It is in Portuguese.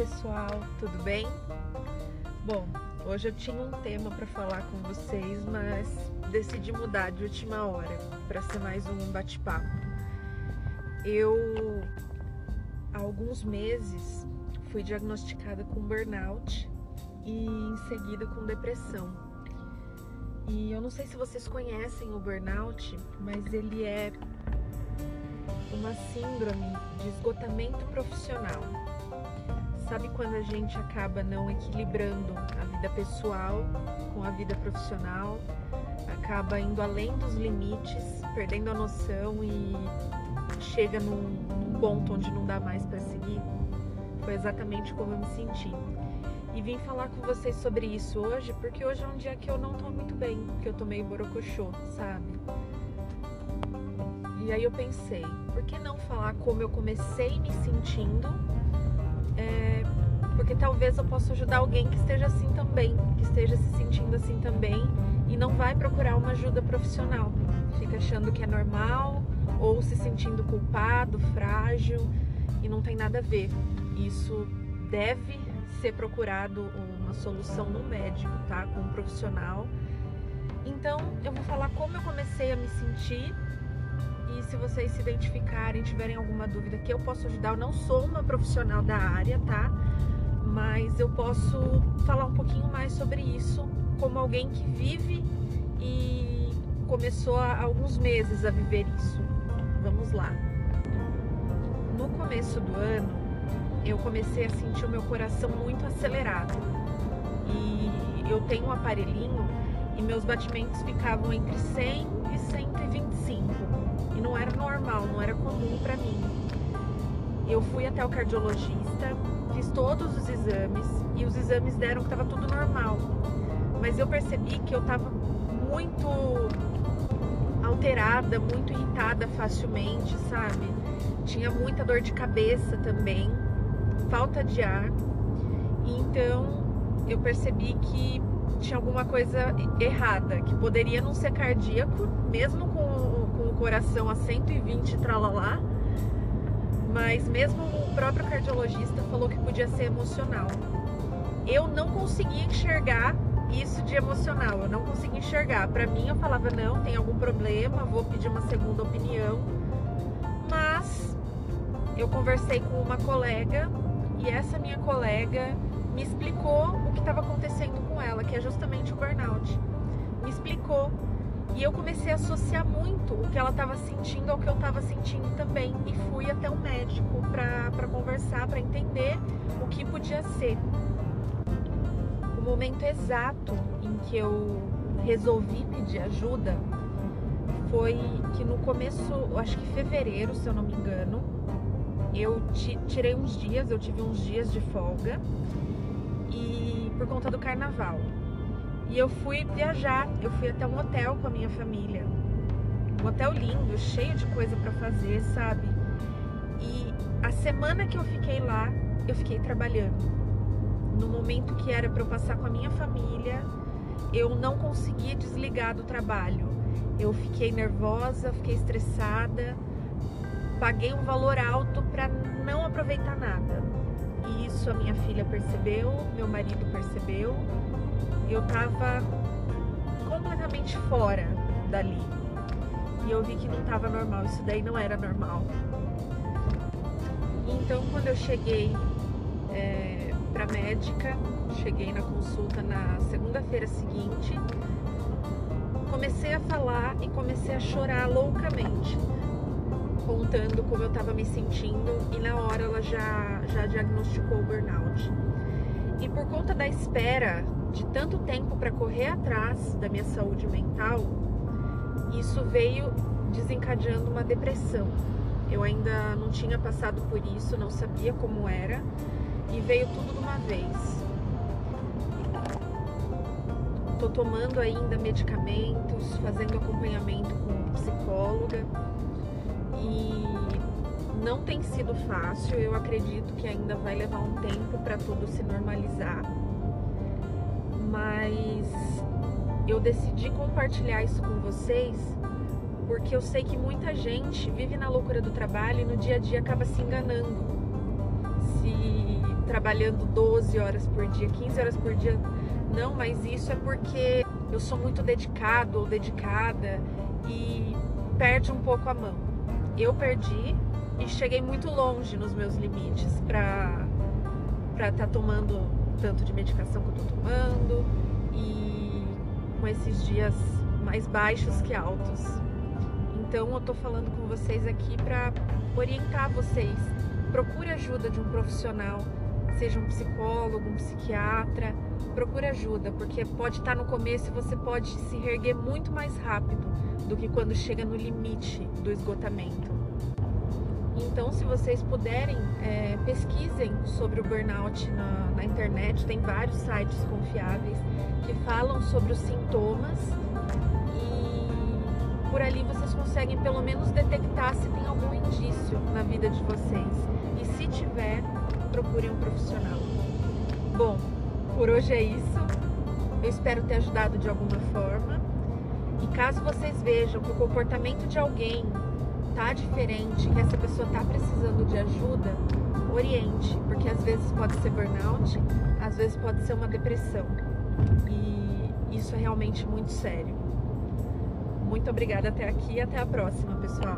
pessoal, tudo bem? Bom, hoje eu tinha um tema para falar com vocês, mas decidi mudar de última hora para ser mais um bate-papo. Eu há alguns meses fui diagnosticada com burnout e em seguida com depressão. E eu não sei se vocês conhecem o burnout, mas ele é uma síndrome de esgotamento profissional. Sabe quando a gente acaba não equilibrando a vida pessoal com a vida profissional, acaba indo além dos limites, perdendo a noção e chega num, num ponto onde não dá mais para seguir? Foi exatamente como eu me senti. E vim falar com vocês sobre isso hoje, porque hoje é um dia que eu não tô muito bem, que eu tô meio borocochô, sabe? E aí eu pensei, por que não falar como eu comecei me sentindo é, porque talvez eu possa ajudar alguém que esteja assim também, que esteja se sentindo assim também e não vai procurar uma ajuda profissional. Fica achando que é normal ou se sentindo culpado, frágil e não tem nada a ver. Isso deve ser procurado uma solução no médico, tá? Com um profissional. Então, eu vou falar como eu comecei a me sentir e se vocês se identificarem, tiverem alguma dúvida que eu posso ajudar, eu não sou uma profissional da área, tá? Mas eu posso falar um pouquinho mais sobre isso como alguém que vive e começou há alguns meses a viver isso. Vamos lá. No começo do ano, eu comecei a sentir o meu coração muito acelerado. E eu tenho um aparelhinho e meus batimentos ficavam entre 100 e 125 e não era normal, não era comum para mim. Eu fui até o cardiologista, fiz todos os exames e os exames deram que estava tudo normal. Mas eu percebi que eu estava muito alterada, muito irritada facilmente, sabe? Tinha muita dor de cabeça também, falta de ar. Então eu percebi que tinha alguma coisa errada, que poderia não ser cardíaco, mesmo com coração a 120 tralalá, mas mesmo o próprio cardiologista falou que podia ser emocional. Eu não conseguia enxergar isso de emocional, eu não conseguia enxergar. Para mim, eu falava: não, tem algum problema, vou pedir uma segunda opinião. Mas eu conversei com uma colega e essa minha colega me explicou o que estava acontecendo com que é justamente o burnout. Me explicou e eu comecei a associar muito o que ela estava sentindo ao que eu estava sentindo também. E fui até um médico para conversar, para entender o que podia ser. O momento exato em que eu resolvi pedir ajuda foi que no começo, acho que fevereiro, se eu não me engano, eu tirei uns dias, eu tive uns dias de folga e por conta do carnaval. E eu fui viajar, eu fui até um hotel com a minha família. Um hotel lindo, cheio de coisa para fazer, sabe? E a semana que eu fiquei lá, eu fiquei trabalhando. No momento que era para eu passar com a minha família, eu não conseguia desligar do trabalho. Eu fiquei nervosa, fiquei estressada, paguei um valor alto para não aproveitar nada. E isso a minha filha percebeu, meu marido percebeu eu tava completamente fora dali. E eu vi que não tava normal, isso daí não era normal. Então quando eu cheguei é, pra médica, cheguei na consulta na segunda-feira seguinte, comecei a falar e comecei a chorar loucamente, contando como eu tava me sentindo e na hora ela já, já diagnosticou o burnout. E por conta da espera de tanto tempo para correr atrás da minha saúde mental, isso veio desencadeando uma depressão. Eu ainda não tinha passado por isso, não sabia como era e veio tudo de uma vez. Tô tomando ainda medicamentos, fazendo acompanhamento com psicóloga não tem sido fácil. Eu acredito que ainda vai levar um tempo para tudo se normalizar mas eu decidi compartilhar isso com vocês porque eu sei que muita gente vive na loucura do trabalho e no dia a dia acaba se enganando, se trabalhando 12 horas por dia, 15 horas por dia. Não, mas isso é porque eu sou muito dedicado ou dedicada e perde um pouco a mão. Eu perdi e cheguei muito longe nos meus limites para estar tá tomando tanto de medicação que eu tô tomando e com esses dias mais baixos que altos. Então eu tô falando com vocês aqui para orientar vocês. Procure ajuda de um profissional, seja um psicólogo, um psiquiatra. Procure ajuda, porque pode estar no começo e você pode se reerguer muito mais rápido do que quando chega no limite do esgotamento. Então, se vocês puderem, é, pesquisem sobre o burnout na, na internet. Tem vários sites confiáveis que falam sobre os sintomas por ali vocês conseguem pelo menos detectar se tem algum indício na vida de vocês. E se tiver, procurem um profissional. Bom, por hoje é isso. Eu espero ter ajudado de alguma forma. E caso vocês vejam que o comportamento de alguém tá diferente, que essa pessoa tá precisando de ajuda, oriente, porque às vezes pode ser burnout, às vezes pode ser uma depressão. E isso é realmente muito sério. Muito obrigada até aqui e até a próxima, pessoal.